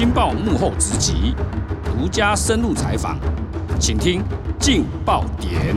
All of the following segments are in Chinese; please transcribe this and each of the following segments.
镜报幕后直击，独家深入采访，请听劲爆点。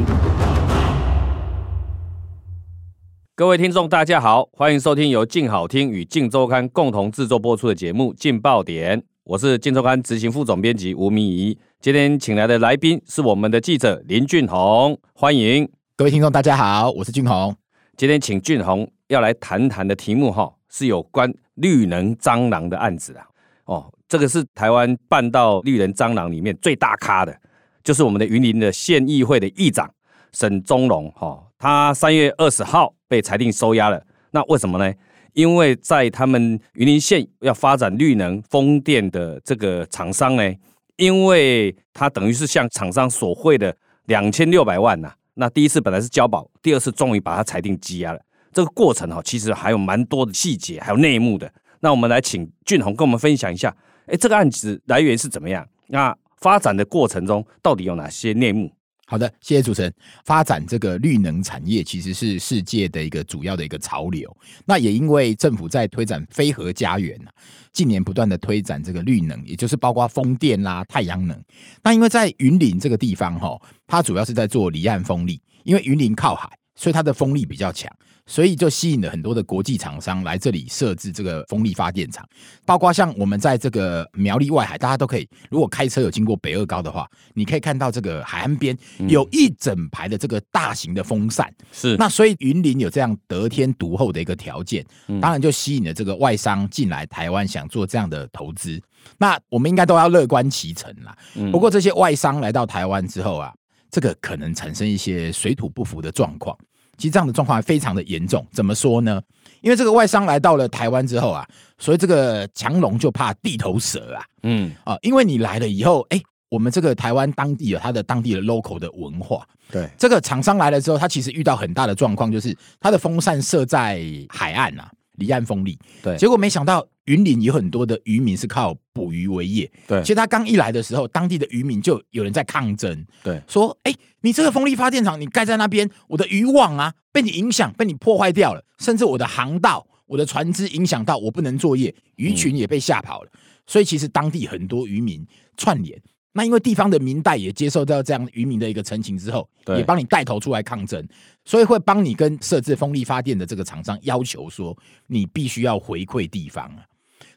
各位听众，大家好，欢迎收听由劲好听与劲周刊共同制作播出的节目《劲爆点》，我是劲周刊执行副总编辑吴明仪。今天请来的来宾是我们的记者林俊宏，欢迎各位听众，大家好，我是俊宏。今天请俊宏要来谈谈的题目哈，是有关绿能蟑螂的案子啊。哦，这个是台湾办到绿人蟑螂里面最大咖的，就是我们的云林的县议会的议长沈宗龙哈。他三月二十号被裁定收押了。那为什么呢？因为在他们云林县要发展绿能风电的这个厂商呢，因为他等于是向厂商索贿的两千六百万呐。那第一次本来是交保，第二次终于把他裁定羁押了。这个过程哈，其实还有蛮多的细节，还有内幕的。那我们来请俊宏跟我们分享一下，哎，这个案子来源是怎么样？那发展的过程中到底有哪些内幕？好的，谢谢主持人。发展这个绿能产业其实是世界的一个主要的一个潮流。那也因为政府在推展非核家园啊，近年不断的推展这个绿能，也就是包括风电啦、太阳能。那因为在云林这个地方哈，它主要是在做离岸风力，因为云林靠海，所以它的风力比较强。所以就吸引了很多的国际厂商来这里设置这个风力发电厂，包括像我们在这个苗栗外海，大家都可以，如果开车有经过北二高的话，你可以看到这个海岸边有一整排的这个大型的风扇。是，那所以云林有这样得天独厚的一个条件，当然就吸引了这个外商进来台湾想做这样的投资。那我们应该都要乐观其成啦。不过这些外商来到台湾之后啊，这个可能产生一些水土不服的状况。其实这样的状况非常的严重，怎么说呢？因为这个外商来到了台湾之后啊，所以这个强龙就怕地头蛇啊，嗯啊，因为你来了以后，哎，我们这个台湾当地有它的当地的 local 的文化，对，这个厂商来了之后，他其实遇到很大的状况，就是他的风扇设在海岸啊。离岸风力，对，结果没想到云林有很多的渔民是靠捕鱼为业，对。其实他刚一来的时候，当地的渔民就有人在抗争，对，说：“哎，你这个风力发电厂你盖在那边，我的渔网啊被你影响，被你破坏掉了，甚至我的航道、我的船只影响到我不能作业，鱼群也被吓跑了。嗯”所以其实当地很多渔民串联。那因为地方的民代也接受到这样渔民的一个陈情之后，也帮你带头出来抗争，所以会帮你跟设置风力发电的这个厂商要求说，你必须要回馈地方啊。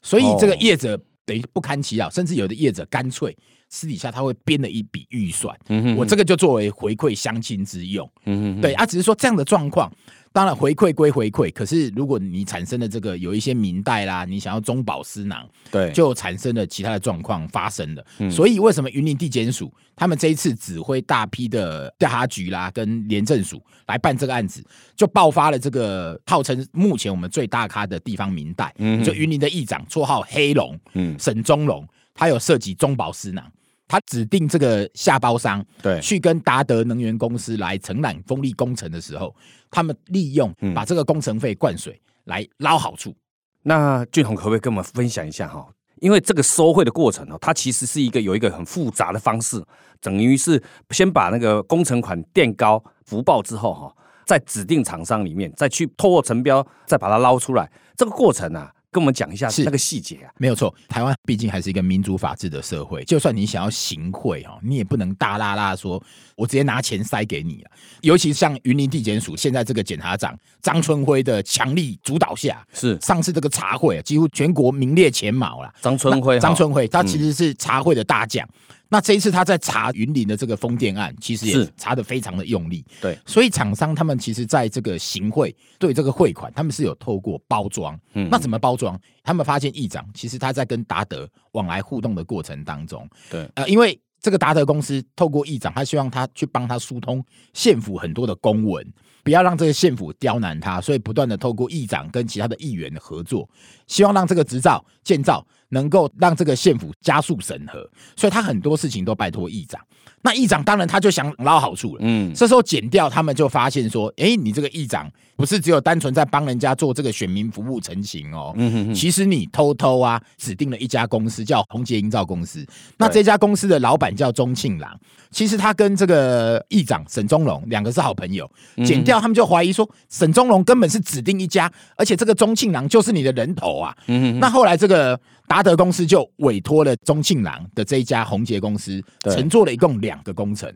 所以这个业者等于不堪其扰，甚至有的业者干脆私底下他会编了一笔预算，我这个就作为回馈乡亲之用。对啊，只是说这样的状况。当然回馈归回馈，可是如果你产生了这个有一些明代啦，你想要中饱私囊，对，就产生了其他的状况发生了。嗯、所以为什么云林地检署他们这一次指挥大批的调查局啦跟廉政署来办这个案子，就爆发了这个号称目前我们最大咖的地方明代，嗯、就云林的议长，绰号黑龙，嗯，沈中龙，他有涉及中饱私囊。他指定这个下包商，对，去跟达德能源公司来承揽风力工程的时候，他们利用把这个工程费灌水来捞好处。嗯、那俊宏可不可以跟我们分享一下哈？因为这个收贿的过程哦，它其实是一个有一个很复杂的方式，等于是先把那个工程款垫高福报之后哈，在指定厂商里面再去透过承标，再把它捞出来，这个过程啊。跟我们讲一下是那个细节啊，没有错。台湾毕竟还是一个民主法治的社会，就算你想要行贿哈，你也不能大拉拉说，我直接拿钱塞给你啊。尤其像云林地检署现在这个检察长张春辉的强力主导下，是上次这个茶会几乎全国名列前茅了。张春辉，张春辉他其实是茶会的大将。嗯那这一次他在查云林的这个风电案，其实也查的非常的用力。对，所以厂商他们其实在这个行贿对这个汇款，他们是有透过包装。嗯，那怎么包装？他们发现议长其实他在跟达德往来互动的过程当中，对，呃，因为这个达德公司透过议长，他希望他去帮他疏通县府很多的公文，不要让这个县府刁难他，所以不断的透过议长跟其他的议员的合作，希望让这个执照建造。能够让这个县府加速审核，所以他很多事情都拜托议长。那议长当然他就想捞好处了。嗯，这时候剪掉他们就发现说，哎，你这个议长不是只有单纯在帮人家做这个选民服务成型哦。嗯哼哼，其实你偷偷啊指定了一家公司叫宏杰营造公司。那这家公司的老板叫钟庆郎，其实他跟这个议长沈宗龙两个是好朋友。检调他们就怀疑说，沈宗龙根本是指定一家，而且这个钟庆郎就是你的人头啊。嗯哼哼，那后来这个。达德公司就委托了钟庆郎的这一家宏杰公司，承做了一共两个工程。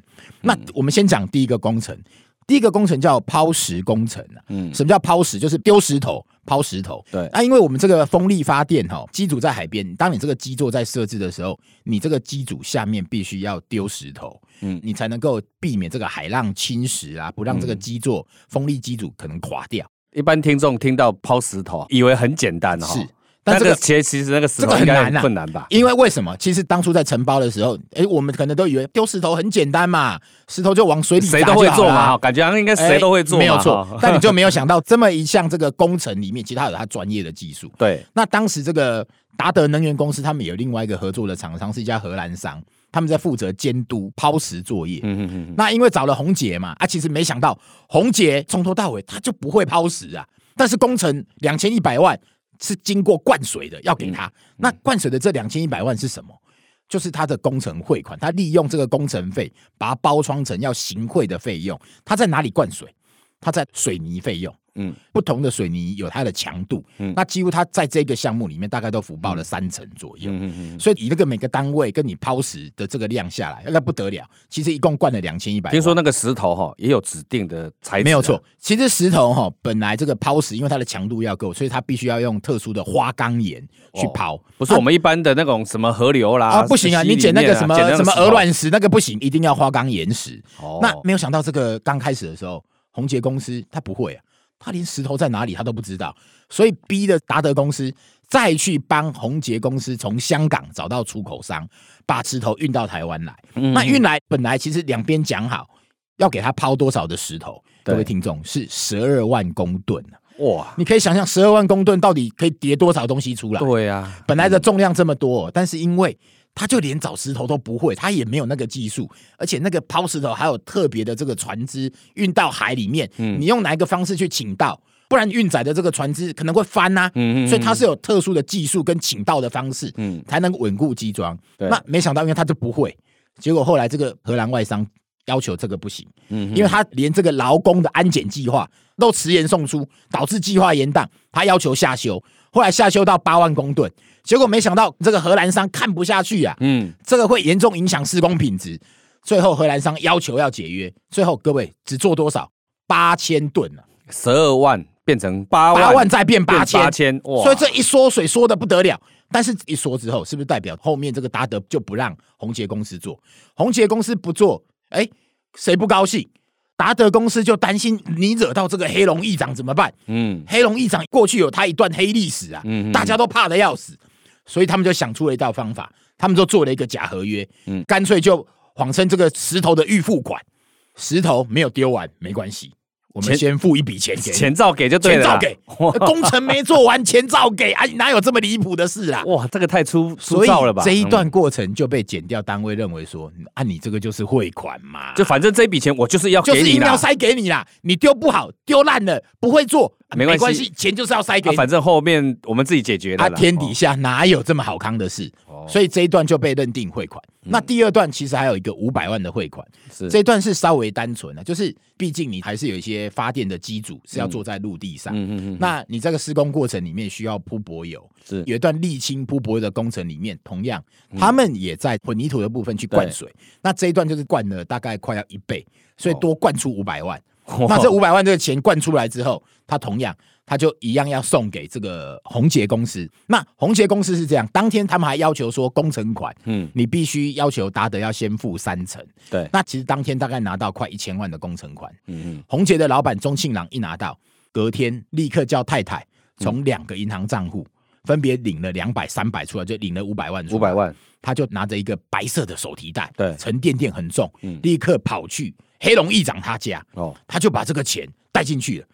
那我们先讲第一个工程。第一个工程叫抛石工程啊，嗯，什么叫抛石？就是丢石头、抛石头。对，那、啊、因为我们这个风力发电哈，机组在海边，当你这个基座在设置的时候，你这个机组下面必须要丢石头，嗯，你才能够避免这个海浪侵蚀啊，不让这个基座、嗯、风力机组可能垮掉。一般听众听到抛石头，以为很简单哈、哦。是。但这个其实其实那个石头应该很困难吧？因为为什么？其实当初在承包的时候，哎，我们可能都以为丢石头很简单嘛，石头就往水里谁都会做嘛，感觉好像应该谁都会做，没有错。但你就没有想到这么一项这个工程里面，其实它有它专业的技术。对，那当时这个达德能源公司他们有另外一个合作的厂商是一家荷兰商，他们在负责监督抛石作业。嗯嗯嗯。那因为找了红姐嘛，啊，其实没想到红姐从头到尾她就不会抛石啊，但是工程两千一百万。是经过灌水的，要给他。那灌水的这两千一百万是什么？就是他的工程汇款，他利用这个工程费，把它包装成要行贿的费用。他在哪里灌水？他在水泥费用。嗯，不同的水泥有它的强度，嗯，那几乎它在这个项目里面大概都浮报了三成左右，嗯嗯嗯，所以以那个每个单位跟你抛石的这个量下来，那不得了。其实一共灌了两千一百。听说那个石头哈也有指定的材质，没有错。其实石头哈本来这个抛石，因为它的强度要够，所以它必须要用特殊的花岗岩去抛，哦，不是我们一般的那种什么河流啦啊，啊不行啊，你捡那个什么什么鹅卵石那个不行，一定要花岗岩石。哦，那没有想到这个刚开始的时候，宏杰公司它不会啊。他连石头在哪里他都不知道，所以逼的达德公司再去帮宏杰公司从香港找到出口商，把石头运到台湾来。嗯、那运来本来其实两边讲好要给他抛多少的石头，各位听众是十二万公吨哇！你可以想象十二万公吨到底可以叠多少东西出来？对呀、啊，本来的重量这么多，但是因为他就连找石头都不会，他也没有那个技术，而且那个抛石头还有特别的这个船只运到海里面，嗯，你用哪一个方式去请到？不然运载的这个船只可能会翻呐、啊，嗯，所以它是有特殊的技术跟请到的方式，嗯，才能稳固机装。那没想到，因为他就不会，结果后来这个荷兰外商要求这个不行，嗯，因为他连这个劳工的安检计划都迟延送出，导致计划延宕，他要求下修，后来下修到八万公吨。结果没想到这个荷兰商看不下去啊，嗯，这个会严重影响施工品质。最后荷兰商要求要解约，最后各位只做多少？八千吨啊，十二万变成八万，八万再变八千，八千哇！所以这一缩水缩的不得了。但是一缩之后，是不是代表后面这个达德就不让宏杰公司做？宏杰公司不做，哎，谁不高兴？达德公司就担心你惹到这个黑龙议长怎么办？嗯，黑龙议长过去有他一段黑历史啊，嗯，大家都怕的要死。所以他们就想出了一道方法，他们就做了一个假合约，嗯，干脆就谎称这个石头的预付款，石头没有丢完没关系。我们先付一笔钱给，钱照给就对了，钱照给，工程没做完，钱照给，啊，哪有这么离谱的事啊？哇，这个太粗粗糙了吧？这一段过程就被减掉单位认为说，啊，你这个就是汇款嘛，就反正这笔钱我就是要给你，就是一定要塞给你啦。你丢不好，丢烂了，不会做，没关系，钱就是要塞给你。反正后面我们自己解决的。啊，天底下哪有这么好康的事？所以这一段就被认定汇款。那第二段其实还有一个五百万的汇款，是。这一段是稍微单纯的，就是毕竟你还是有一些发电的机组是要坐在陆地上，嗯嗯嗯，那你这个施工过程里面需要铺柏油，是。有一段沥青铺柏油的工程里面，同样他们也在混凝土的部分去灌水，那这一段就是灌了大概快要一倍，所以多灌出五百万。那这五百万这个钱灌出来之后，他同样。他就一样要送给这个宏杰公司。那宏杰公司是这样，当天他们还要求说工程款，嗯，你必须要求达德要先付三成。对，那其实当天大概拿到快一千万的工程款。嗯嗯，宏杰的老板钟庆郎一拿到，隔天立刻叫太太从两个银行账户分别领了两百、三百出来，就领了五百万。五百万，他就拿着一个白色的手提袋，对，沉甸甸很重，嗯，立刻跑去黑龙议长他家，哦，他就把这个钱带进去了。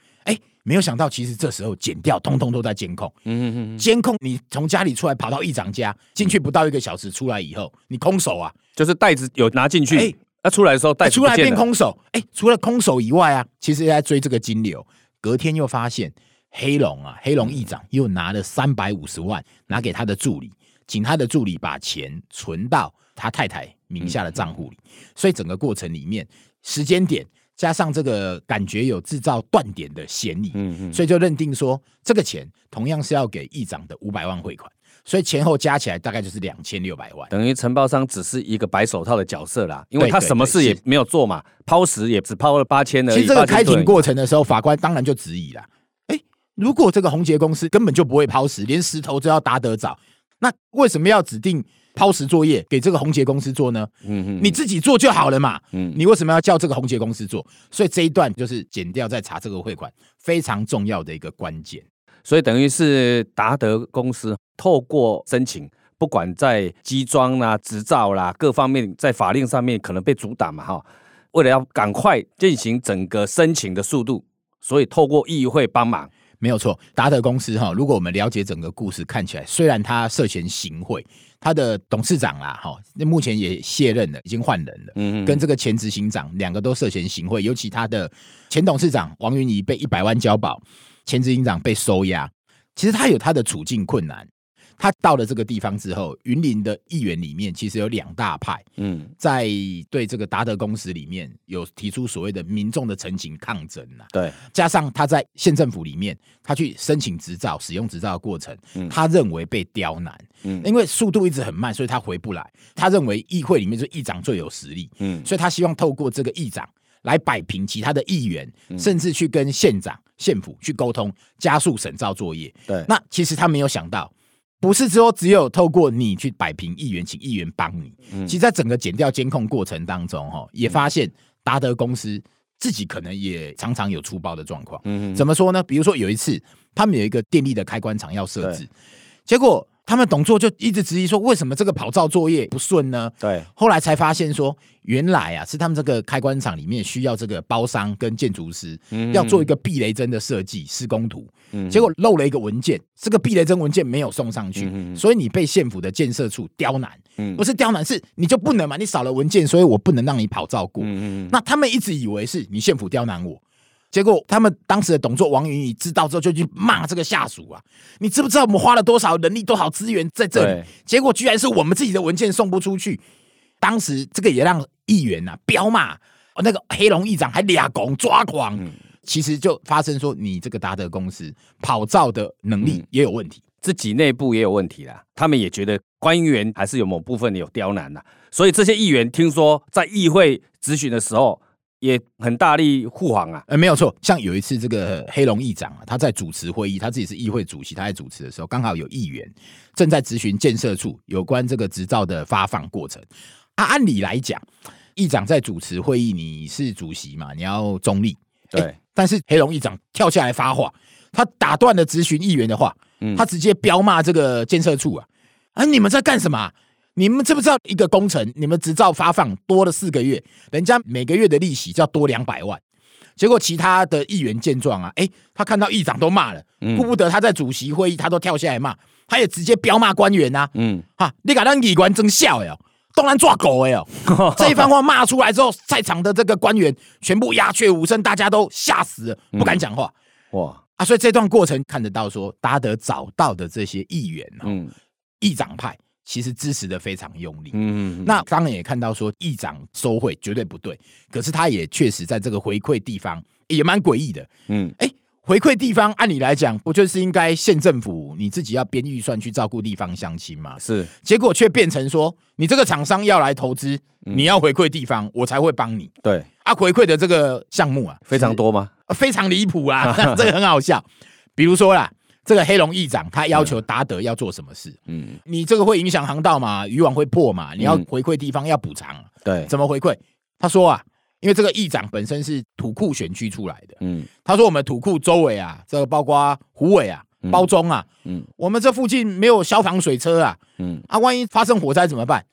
哎，没有想到，其实这时候剪掉通通都在监控。嗯嗯嗯，监控你从家里出来，跑到议长家，进去不到一个小时，出来以后，你空手啊，就是袋子有拿进去。哎，那出来的时候，袋子出来变空手。哎，除了空手以外啊，其实也在追这个金流。隔天又发现黑龙啊，黑龙议长又拿了三百五十万，拿给他的助理，请他的助理把钱存到他太太名下的账户里。所以整个过程里面，时间点。加上这个感觉有制造断点的嫌疑，嗯嗯，所以就认定说这个钱同样是要给议长的五百万汇款，所以前后加起来大概就是两千六百万，等于承包商只是一个白手套的角色啦，因为他什么事也没有做嘛，抛石也只抛了八千而已。其实这个开庭过程的时候，法官当然就质疑了，哎，如果这个宏捷公司根本就不会抛石，连石头都要打得早，那为什么要指定抛石作业给这个红杰公司做呢？嗯嗯，你自己做就好了嘛，嗯，你为什么要叫这个红杰公司做？所以这一段就是剪掉再查这个汇款非常重要的一个关键。所以等于是达德公司透过申请，不管在机装啦、执照啦各方面，在法令上面可能被阻挡嘛，哈。为了要赶快进行整个申请的速度，所以透过议会帮忙，没有错。达德公司哈，如果我们了解整个故事，看起来虽然他涉嫌行贿，他的董事长啦，哈，那目前也卸任了，已经换人了。嗯嗯，跟这个前执行长两个都涉嫌行贿，尤其他的前董事长王云怡被一百万交保。前执行长被收押，其实他有他的处境困难。他到了这个地方之后，云林的议员里面其实有两大派，嗯，在对这个达德公司里面有提出所谓的民众的陈情抗争呐。对，加上他在县政府里面，他去申请执照、使用执照的过程，他认为被刁难，嗯，因为速度一直很慢，所以他回不来。他认为议会里面就议长最有实力，嗯，所以他希望透过这个议长来摆平其他的议员，甚至去跟县长。县府去沟通，加速审造作业。对，那其实他没有想到，不是说只有透过你去摆平议员，请议员帮你。嗯，其实，在整个减掉监控过程当中，哈，也发现达德公司自己可能也常常有出包的状况。嗯，怎么说呢？比如说有一次，他们有一个电力的开关厂要设置，结果。他们董座就一直质疑说，为什么这个跑照作业不顺呢？对，后来才发现说，原来啊是他们这个开关厂里面需要这个包商跟建筑师要做一个避雷针的设计施工图，结果漏了一个文件，这个避雷针文件没有送上去，所以你被县府的建设处刁难，不是刁难，是你就不能嘛，你少了文件，所以我不能让你跑照过。那他们一直以为是你县府刁难我。结果他们当时的董座王云宇知道之后，就去骂这个下属啊！你知不知道我们花了多少人力、多少资源在这里？结果居然是我们自己的文件送不出去。当时这个也让议员呐飙骂，那个黑龙议长还俩拱抓狂。其实就发生说，你这个达德公司跑造的能力也有问题，自己内部也有问题啦。他们也觉得官员还是有某部分有刁难啦，所以这些议员听说在议会质询的时候。也很大力护航啊，呃，没有错。像有一次，这个黑龙议长啊，他在主持会议，他自己是议会主席，他在主持的时候，刚好有议员正在咨询建设处有关这个执照的发放过程。啊，按理来讲，议长在主持会议，你是主席嘛，你要中立。对。欸，但是黑龙议长跳下来发话，他打断了咨询议员的话，他直接彪骂这个建设处啊，啊，你们在干什么？你们知不知道一个工程，你们执照发放多了四个月，人家每个月的利息就要多两百万。结果其他的议员见状啊，哎，他看到议长都骂了，顾不得他在主席会议，他都跳下来骂，他也直接飙骂官员呐，嗯，哈，你敢让议官真笑哟，当然抓狗哎哟，这一番话骂出来之后，在场的这个官员全部鸦雀无声，大家都吓死了，不敢讲话。哇啊，所以这段过程看得到说，达德找到的这些议员，嗯，议长派。其实支持的非常用力，嗯，那当然也看到说议长收贿绝对不对，可是他也确实在这个回馈地方也蛮诡异的，嗯，哎，回馈地方按理来讲不就是应该县政府你自己要编预算去照顾地方乡亲吗？是，结果却变成说你这个厂商要来投资，你要回馈地方，我才会帮你。对，啊，回馈的这个项目啊，非常多吗？非常离谱啊，这个很好笑，比如说啦。这个黑龙议长他要求达德要做什么事？嗯，你这个会影响航道嘛，渔网会破嘛，你要回馈地方要补偿。对，怎么回馈？他说啊，因为这个议长本身是土库选区出来的，嗯，他说我们土库周围啊，这个包括虎尾啊、包中啊，嗯，我们这附近没有消防水车啊，嗯，啊，万一发生火灾怎么办？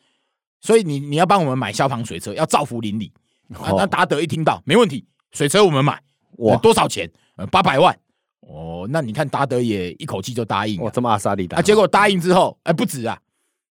所以你你要帮我们买消防水车，要造福邻里啊。那达德一听到没问题，水车我们买，哇，多少钱？呃，八百万。哦，那你看达德也一口气就答应，哇，这么阿萨利达啊！结果答应之后，哎、欸，不止啊，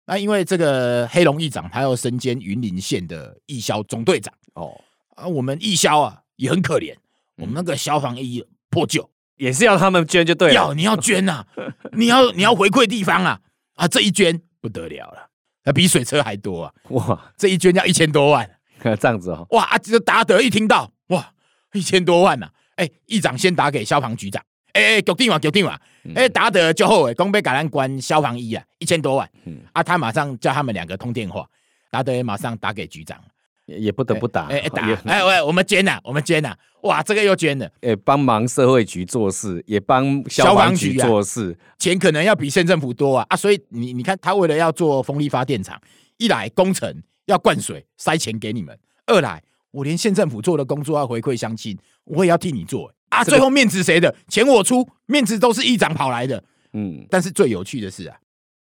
那因为这个黑龙议长他要身兼云林县的义消总队长哦，啊，我们义消啊也很可怜，我们那个消防衣破旧，也是要他们捐就对了，要你要捐呐、啊，你要你要回馈地方啊，啊，这一捐不得了了，那比水车还多啊，哇，这一捐要一千多万，这样子哦，哇，啊，这达德一听到，哇，一千多万呐、啊，哎、欸，议长先打给消防局长。哎哎，决定嘛，决定嘛，哎，达德就后悔，讲被橄榄关消防衣啊，一千多万，嗯，啊，他马上叫他们两个通电话，达德也马上打给局长，也不得不打，哎打，哎喂，我们捐了，我们捐了，哇，这个又捐了，哎，帮忙社会局做事，也帮消防局做事，钱可能要比县政府多啊，啊，所以你你看，他为了要做风力发电厂，一来工程要灌水塞钱给你们，二来我连县政府做的工作要回馈乡亲，我也要替你做。啊，最后面子谁的？钱我出，面子都是议长跑来的。嗯，但是最有趣的是啊，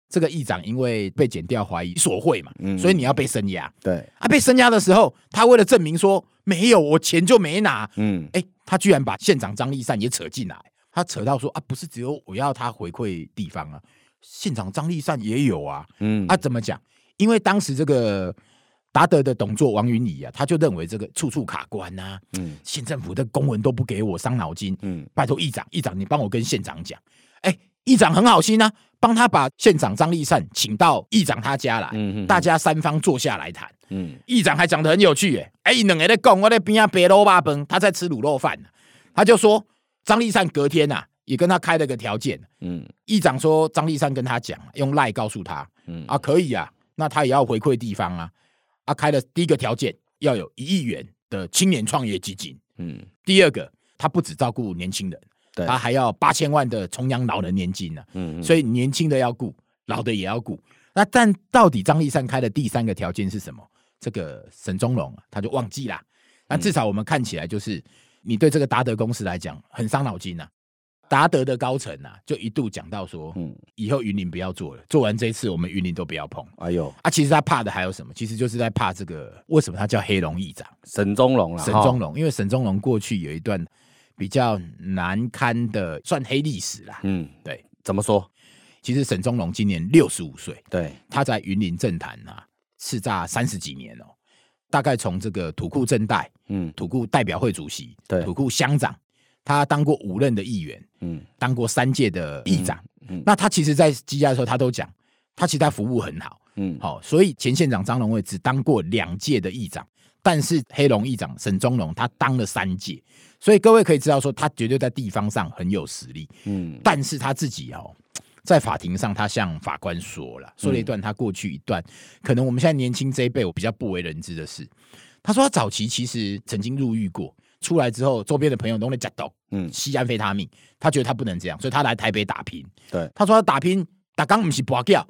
这个议长因为被剪掉怀疑索贿嘛，嗯，所以你要被声押。对，啊，被声押的时候，他为了证明说没有我钱就没拿。嗯，哎，他居然把县长张立善也扯进来，他扯到说啊，不是只有我要他回馈地方啊，县长张立善也有啊。嗯，啊，怎么讲？因为当时这个。达德的董座王云礼啊，他就认为这个处处卡关呐、啊，嗯，县政府的公文都不给我，伤脑筋，嗯，拜托议长，议长你帮我跟县长讲，哎、欸，议长很好心啊，帮他把县长张立善请到议长他家来，嗯哼，大家三方坐下来谈，嗯，议长还讲得很有趣，哎，哎，两个在讲，我在边啊白卤肉饭，他在吃卤肉饭，他就说张立善隔天呐、啊，也跟他开了个条件，嗯，议长说张立善跟他讲，用赖告诉他，嗯。啊可以啊，那他也要回馈地方啊。他开的第一个条件要有一亿元的青年创业基金，嗯，第二个他不只照顾年轻人，对，他还要八千万的重养老人年金呢，嗯，所以年轻的要顾，老的也要顾。那但到底张立善开的第三个条件是什么？这个沈宗龙他就忘记了。那至少我们看起来就是，你对这个达德公司来讲很伤脑筋呐。达德的高层啊，就一度讲到说，嗯，以后云林不要做了，做完这一次，我们云林都不要碰。哎呦，啊，其实他怕的还有什么？其实就是在怕这个，为什么他叫黑龙议长沈宗龙啊？沈宗龙，因为沈宗龙过去有一段比较难堪的算黑历史啦。嗯，对，怎么说？其实沈宗龙今年六十五岁，对，他在云林政坛啊，叱咤三十几年哦，大概从这个土库政代，嗯，土库代表会主席，对，土库乡长。他当过五任的议员，嗯，当过三届的议长，嗯，嗯，那他其实，在积压的时候，他都讲，他其实他服务很好，嗯，好，所以前县长张荣卫只当过两届的议长，但是黑龙议长沈宗龙他当了三届，所以各位可以知道说，他绝对在地方上很有实力，嗯，但是他自己哦，在法庭上，他向法官说了，说了一段他过去一段，可能我们现在年轻这一辈我比较不为人知的事，他说他早期其实曾经入狱过。出来之后，周边的朋友都在假到，嗯，吸安非他命，他觉得他不能这样，所以他来台北打拼。对，他说他打拼，打刚不是跋筊，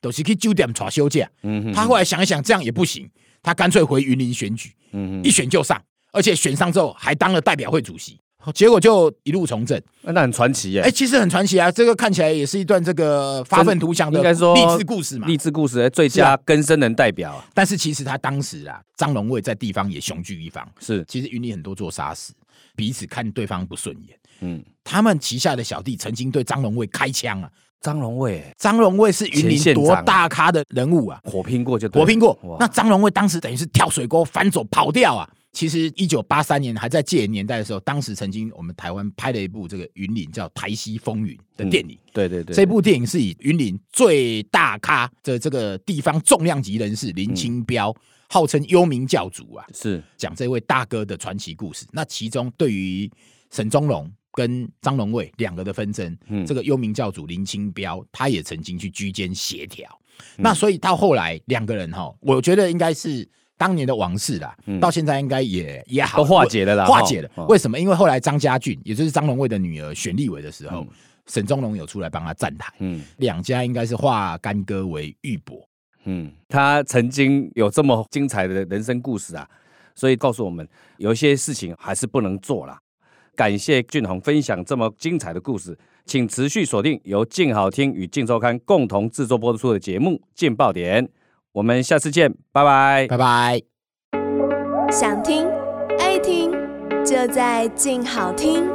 都、就是去酒店耍休假。嗯哼，他后来想一想，这样也不行，他干脆回云林选举，嗯哼，一选就上，而且选上之后还当了代表会主席。结果就一路从政，那很传奇耶！哎，其实很传奇啊，这个看起来也是一段这个发愤图强的应该说励志故事嘛，励志故事的最佳更生人代表。但是其实他当时啊，张荣卫在地方也雄踞一方，是其实云林很多座杀死，彼此看对方不顺眼。嗯，他们旗下的小弟曾经对张荣卫开枪啊，张荣卫，张荣卫是云林多大咖的人物啊，火拼过就火拼过。那张荣卫当时等于是跳水沟翻走跑掉啊。其实一九八三年还在戒严年代的时候，当时曾经我们台湾拍了一部这个云林叫《台西风云》的电影。嗯、对对对，这部电影是以云林最大咖的这个地方重量级人士林清标，嗯、号称幽冥教主啊，是讲这位大哥的传奇故事。那其中对于沈宗龙跟张荣卫两个的纷争，嗯、这个幽冥教主林清标他也曾经去居间协调。嗯、那所以到后来两个人哈，我觉得应该是。当年的往事啦，到现在应该也也好都化解了啦，化解了。为什么？因为后来张家俊，也就是张荣卫的女儿选立委的时候，沈宗龙有出来帮他站台。嗯，两家应该是化干戈为玉帛。嗯，他曾经有这么精彩的人生故事啊，所以告诉我们，有一些事情还是不能做啦。感谢俊宏分享这么精彩的故事，请持续锁定由静好听与静周刊共同制作播出的节目《劲爆点》。我们下次见，拜拜，拜拜。想听爱听，就在静好听。